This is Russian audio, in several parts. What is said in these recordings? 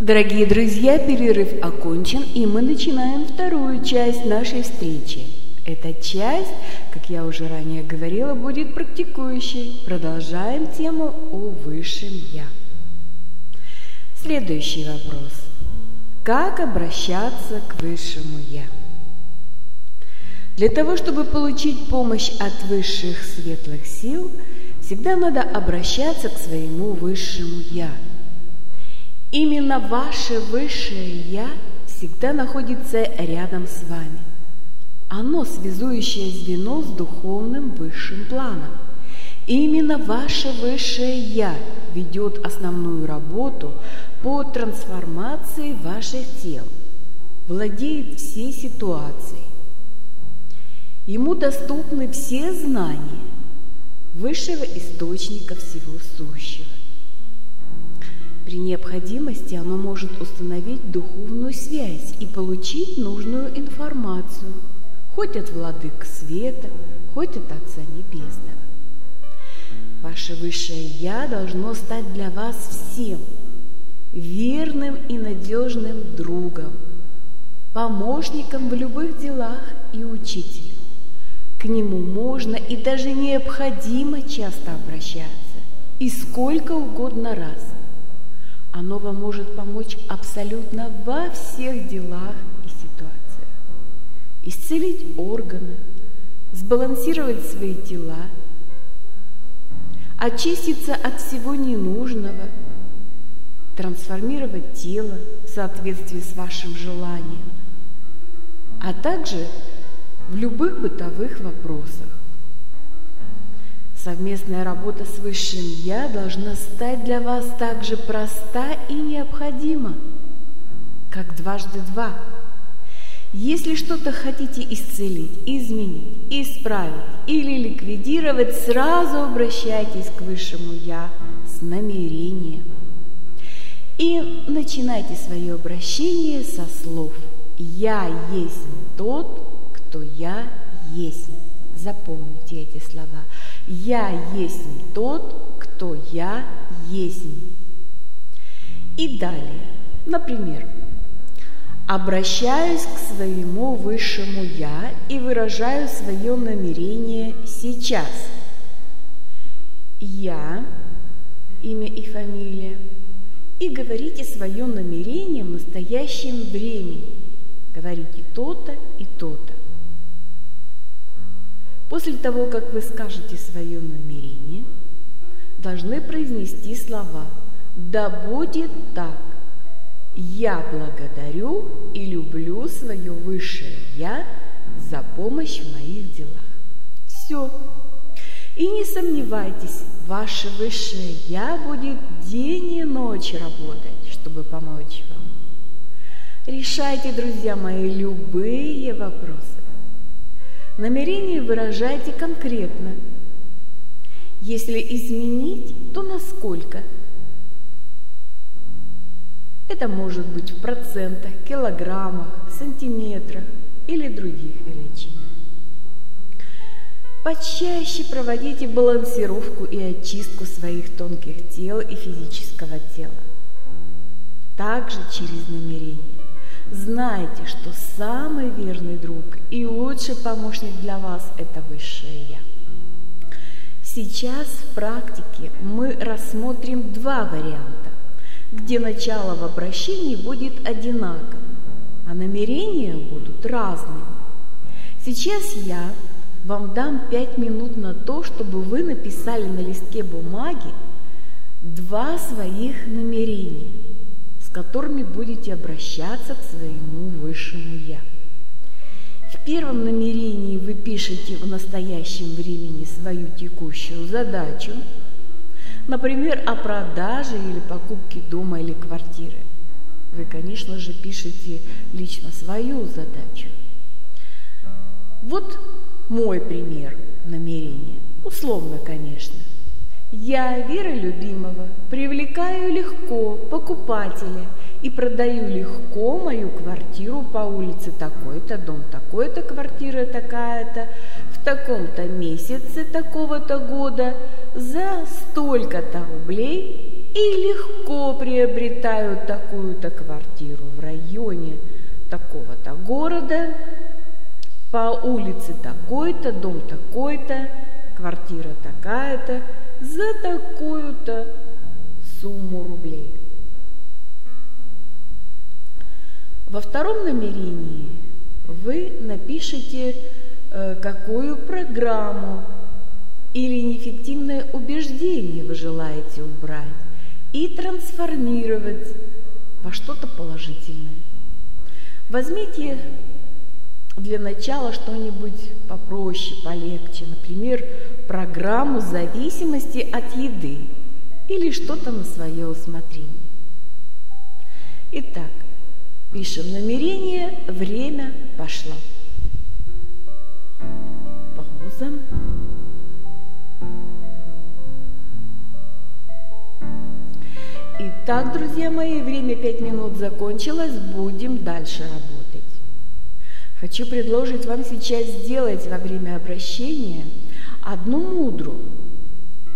Дорогие друзья, перерыв окончен, и мы начинаем вторую часть нашей встречи. Эта часть, как я уже ранее говорила, будет практикующей. Продолжаем тему о Высшем Я. Следующий вопрос. Как обращаться к Высшему Я? Для того, чтобы получить помощь от высших светлых сил, всегда надо обращаться к своему Высшему Я – Именно ваше высшее Я всегда находится рядом с вами. Оно связующее звено с духовным высшим планом. Именно ваше высшее Я ведет основную работу по трансформации ваших тел, владеет всей ситуацией. Ему доступны все знания высшего источника всего сущего. При необходимости оно может установить духовную связь и получить нужную информацию, хоть от владык света, хоть от Отца Небесного. Ваше Высшее Я должно стать для вас всем верным и надежным другом, помощником в любых делах и учителем. К нему можно и даже необходимо часто обращаться, и сколько угодно раз – оно вам может помочь абсолютно во всех делах и ситуациях. Исцелить органы, сбалансировать свои тела, очиститься от всего ненужного, трансформировать тело в соответствии с вашим желанием, а также в любых бытовых вопросах. Совместная работа с Высшим Я должна стать для вас так же проста и необходима, как дважды два. Если что-то хотите исцелить, изменить, исправить или ликвидировать, сразу обращайтесь к Высшему Я с намерением. И начинайте свое обращение со слов «Я есть тот, кто я есть». Запомните эти слова. «Я есть тот, кто я есть». И далее, например, обращаюсь к своему высшему «я» и выражаю свое намерение сейчас. «Я» – имя и фамилия, и говорите свое намерение в настоящем времени. Говорите то-то и то-то. После того, как вы скажете свое намерение, должны произнести слова «Да будет так». Я благодарю и люблю свое высшее Я за помощь в моих делах. Все. И не сомневайтесь, ваше высшее Я будет день и ночь работать, чтобы помочь вам. Решайте, друзья мои, любые вопросы. Намерение выражайте конкретно. Если изменить, то насколько? Это может быть в процентах, килограммах, сантиметрах или других величинах. Почаще проводите балансировку и очистку своих тонких тел и физического тела. Также через намерение. Знайте, что самый верный друг и лучший помощник для вас – это Высшее Я. Сейчас в практике мы рассмотрим два варианта, где начало в обращении будет одинаковым, а намерения будут разными. Сейчас я вам дам пять минут на то, чтобы вы написали на листке бумаги два своих намерения – с которыми будете обращаться к своему высшему Я. В первом намерении вы пишете в настоящем времени свою текущую задачу, например, о продаже или покупке дома или квартиры. Вы, конечно же, пишете лично свою задачу. Вот мой пример намерения, условно, конечно. Я, Вера Любимого, привлекаю легко покупателя и продаю легко мою квартиру по улице. Такой-то, дом такой-то, квартира такая-то, в таком-то месяце такого-то года за столько-то рублей и легко приобретают такую-то квартиру в районе такого-то города, по улице такой-то, дом такой-то, квартира такая-то, за такую-то сумму рублей. Во втором намерении вы напишите, э, какую программу или неэффективное убеждение вы желаете убрать и трансформировать во что-то положительное. Возьмите для начала что-нибудь попроще, полегче, например, программу зависимости от еды или что-то на свое усмотрение. Итак, пишем намерение, время пошло. Пауза. Итак, друзья мои, время пять минут закончилось, будем дальше работать. Хочу предложить вам сейчас сделать во время обращения одну мудру.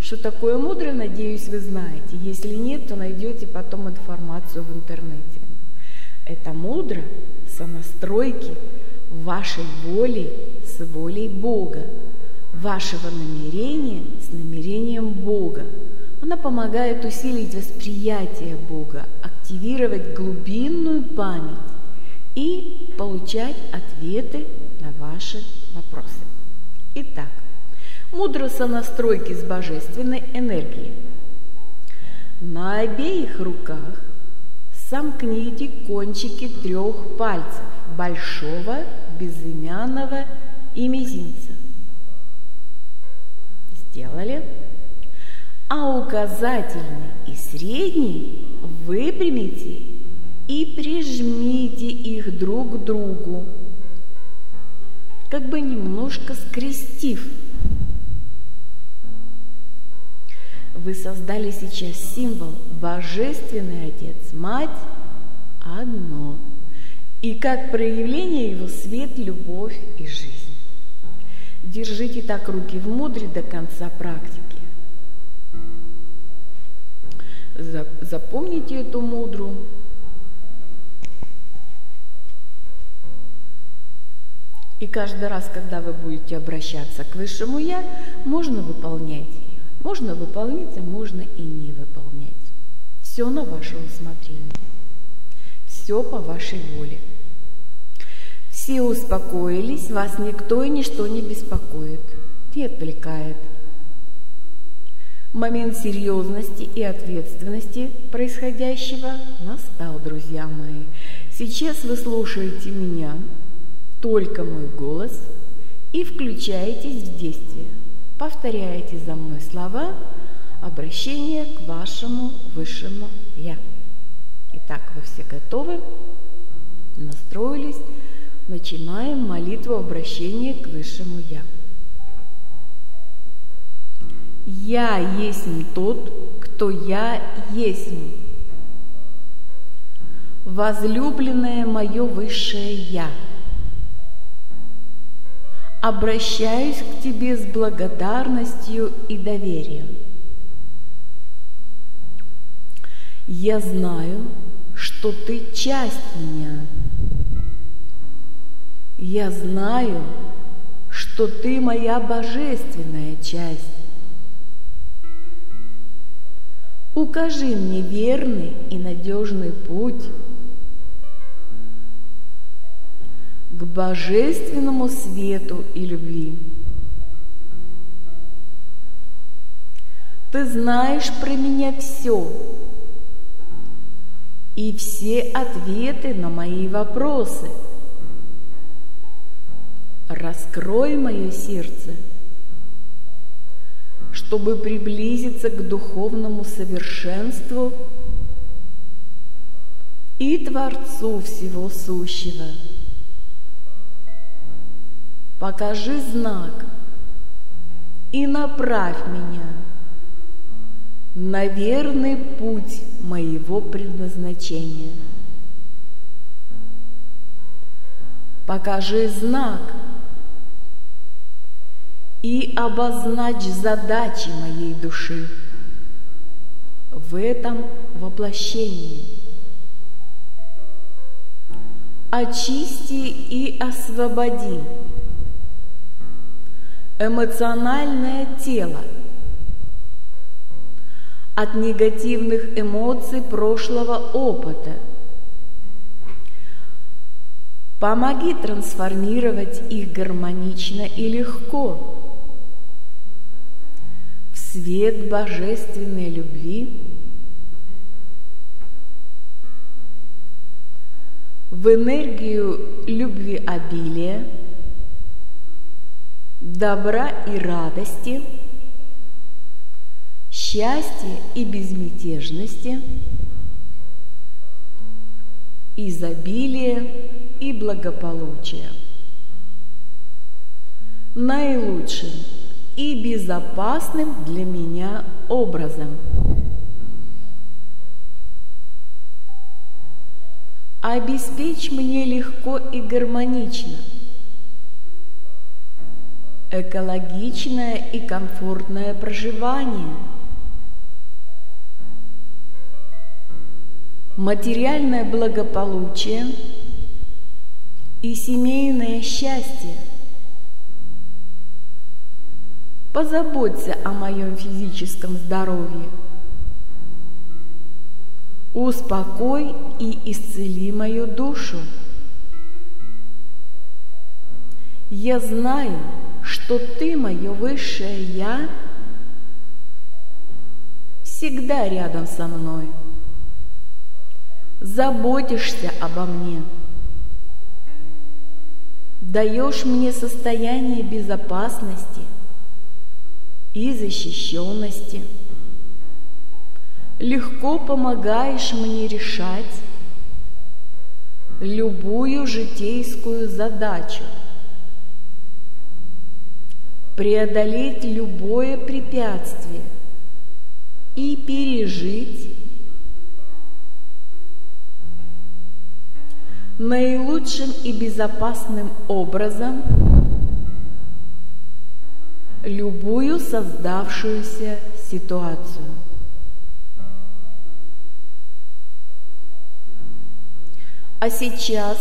Что такое мудро, надеюсь, вы знаете. Если нет, то найдете потом информацию в интернете. Это мудро сонастройки вашей воли с волей Бога, вашего намерения с намерением Бога. Она помогает усилить восприятие Бога, активировать глубинную память и получать ответы на ваши вопросы. Итак, мудро сонастройки с божественной энергией. На обеих руках сомкните кончики трех пальцев большого, безымянного и мизинца. Сделали? А указательный и средний выпрямите и прижмите их друг к другу, как бы немножко скрестив. Вы создали сейчас символ Божественный Отец, Мать одно, и как проявление его свет, любовь и жизнь. Держите так руки в мудре до конца практики. Запомните эту мудру, И каждый раз, когда вы будете обращаться к Высшему Я, можно выполнять. Можно выполнять, а можно и не выполнять. Все на ваше усмотрение. Все по вашей воле. Все успокоились, вас никто и ничто не беспокоит и отвлекает. Момент серьезности и ответственности происходящего настал, друзья мои. Сейчас вы слушаете меня, только мой голос и включаетесь в действие. Повторяете за мной слова обращения к вашему высшему Я. Итак, вы все готовы? Настроились? Начинаем молитву обращения к высшему Я. Я есть тот, кто я есть. Возлюбленное мое высшее Я – обращаюсь к Тебе с благодарностью и доверием. Я знаю, что Ты часть меня. Я знаю, что Ты моя божественная часть. Укажи мне верный и надежный путь к божественному свету и любви. Ты знаешь про меня все и все ответы на мои вопросы. Раскрой мое сердце, чтобы приблизиться к духовному совершенству и Творцу всего сущего – покажи знак и направь меня на верный путь моего предназначения. Покажи знак и обозначь задачи моей души. в этом воплощении. Очисти и освободи эмоциональное тело. От негативных эмоций прошлого опыта. Помоги трансформировать их гармонично и легко. В свет божественной любви, в энергию любви обилия, добра и радости – счастья и безмятежности, изобилия и благополучия. Наилучшим и безопасным для меня образом. Обеспечь мне легко и гармонично, экологичное и комфортное проживание – материальное благополучие и семейное счастье. Позаботься о моем физическом здоровье. Успокой и исцели мою душу. Я знаю, что Ты, мое высшее Я, всегда рядом со мной – заботишься обо мне, даешь мне состояние безопасности и защищенности, легко помогаешь мне решать любую житейскую задачу, преодолеть любое препятствие и пережить наилучшим и безопасным образом любую создавшуюся ситуацию. А сейчас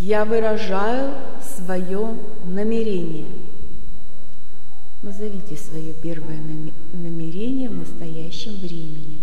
я выражаю свое намерение. Назовите свое первое намерение в настоящем времени.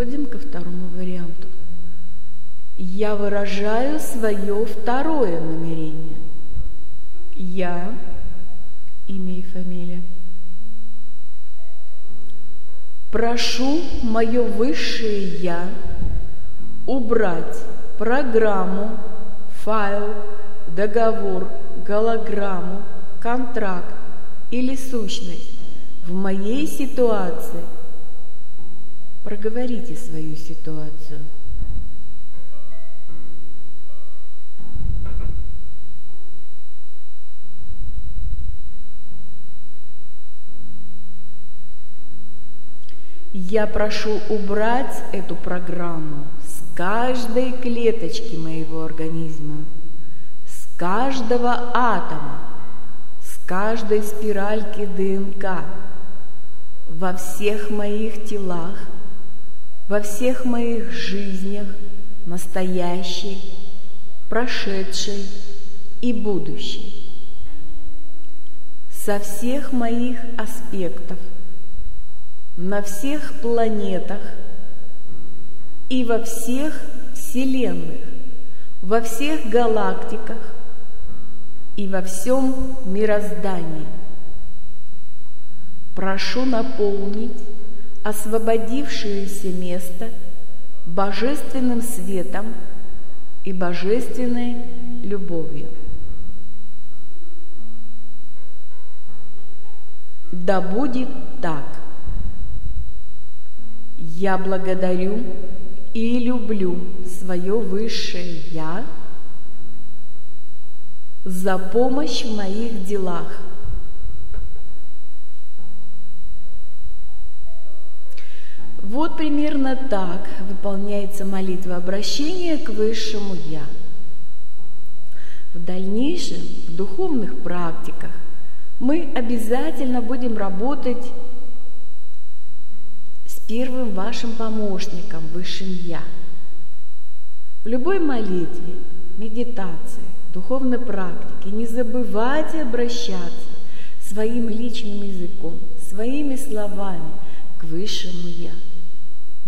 Переходим ко второму варианту. Я выражаю свое второе намерение. Я, имя и фамилия. Прошу мое высшее Я убрать программу, файл, договор, голограмму, контракт или сущность в моей ситуации – Проговорите свою ситуацию. Я прошу убрать эту программу с каждой клеточки моего организма, с каждого атома, с каждой спиральки ДНК, во всех моих телах во всех моих жизнях, настоящей, прошедшей и будущей, со всех моих аспектов, на всех планетах и во всех вселенных, во всех галактиках и во всем мироздании. Прошу наполнить освободившееся место божественным светом и божественной любовью. Да будет так. Я благодарю и люблю свое высшее Я за помощь в моих делах. Вот примерно так выполняется молитва обращения к Высшему Я. В дальнейшем, в духовных практиках, мы обязательно будем работать с первым вашим помощником, Высшим Я. В любой молитве, медитации, духовной практике не забывайте обращаться своим личным языком, своими словами к Высшему Я.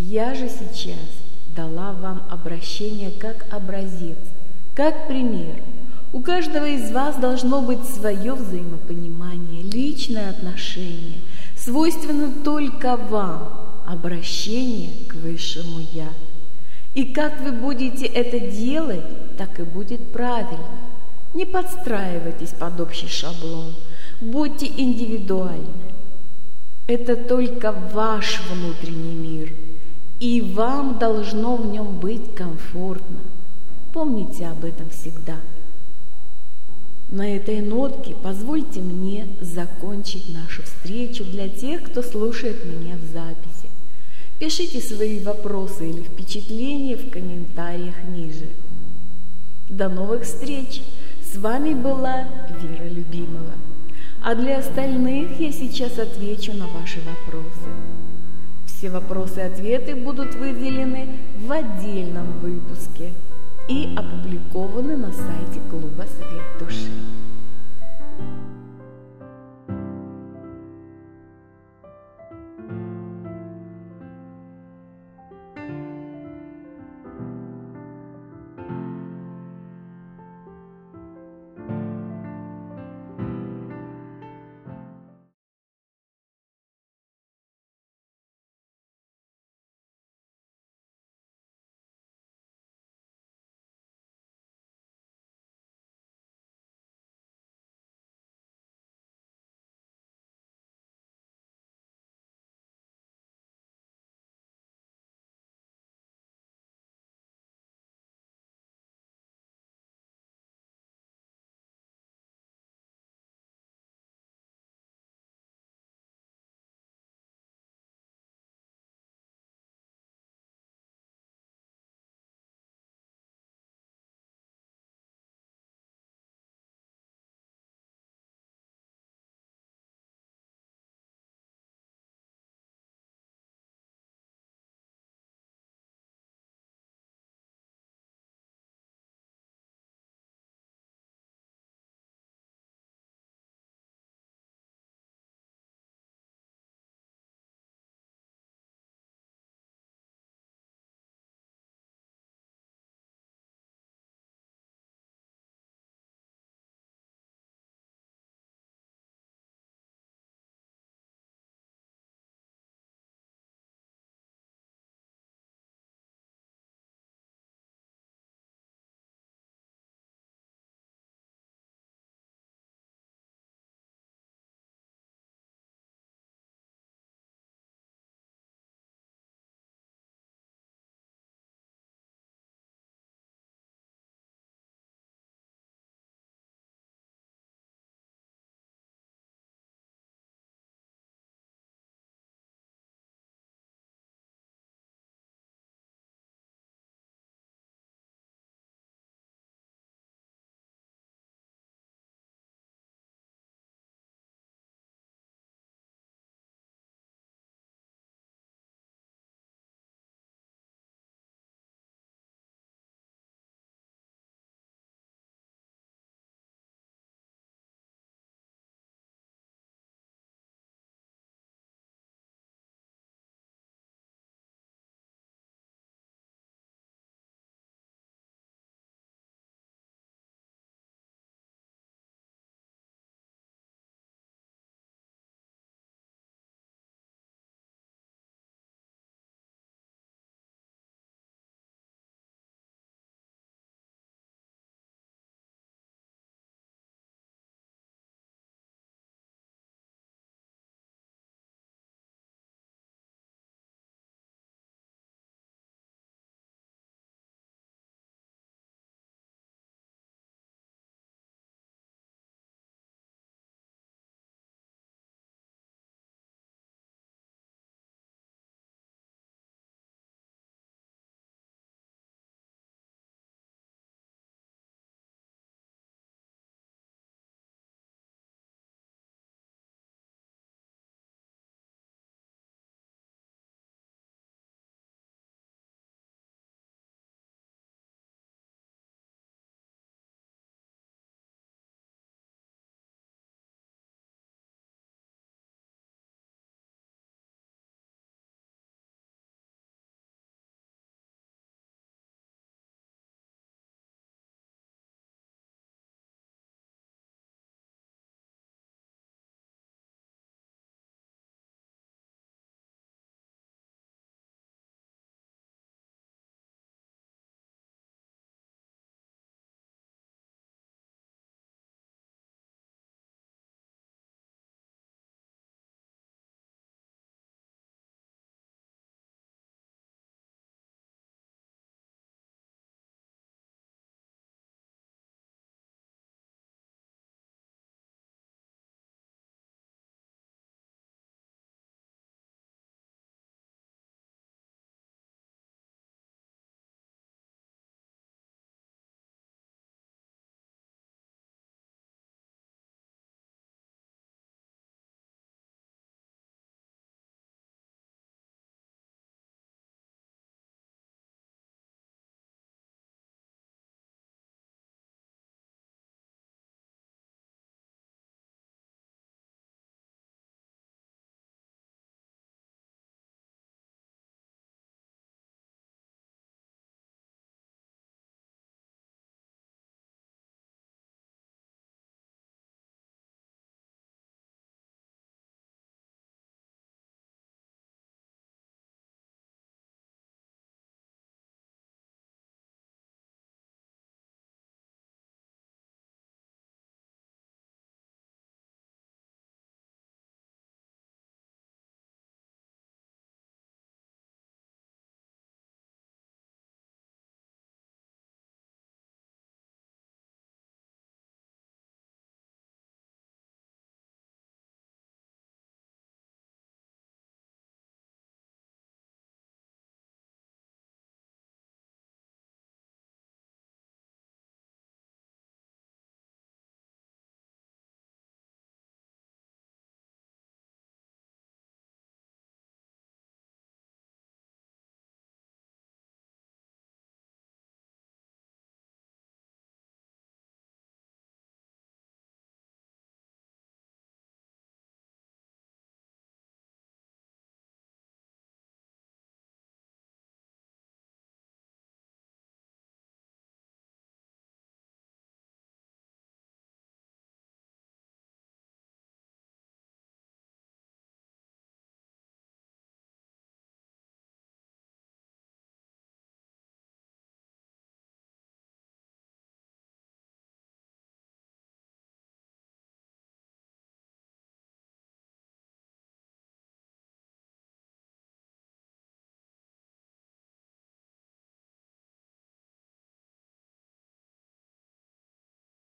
Я же сейчас дала вам обращение как образец, как пример. У каждого из вас должно быть свое взаимопонимание, личное отношение, свойственно только вам, обращение к Высшему Я. И как вы будете это делать, так и будет правильно. Не подстраивайтесь под общий шаблон, будьте индивидуальны. Это только ваш внутренний мир – и вам должно в нем быть комфортно. Помните об этом всегда. На этой нотке позвольте мне закончить нашу встречу для тех, кто слушает меня в записи. Пишите свои вопросы или впечатления в комментариях ниже. До новых встреч! С вами была Вера Любимова. А для остальных я сейчас отвечу на ваши вопросы. Все вопросы и ответы будут выделены в отдельном выпуске и опубликованы на сайте Клуба Свет Души.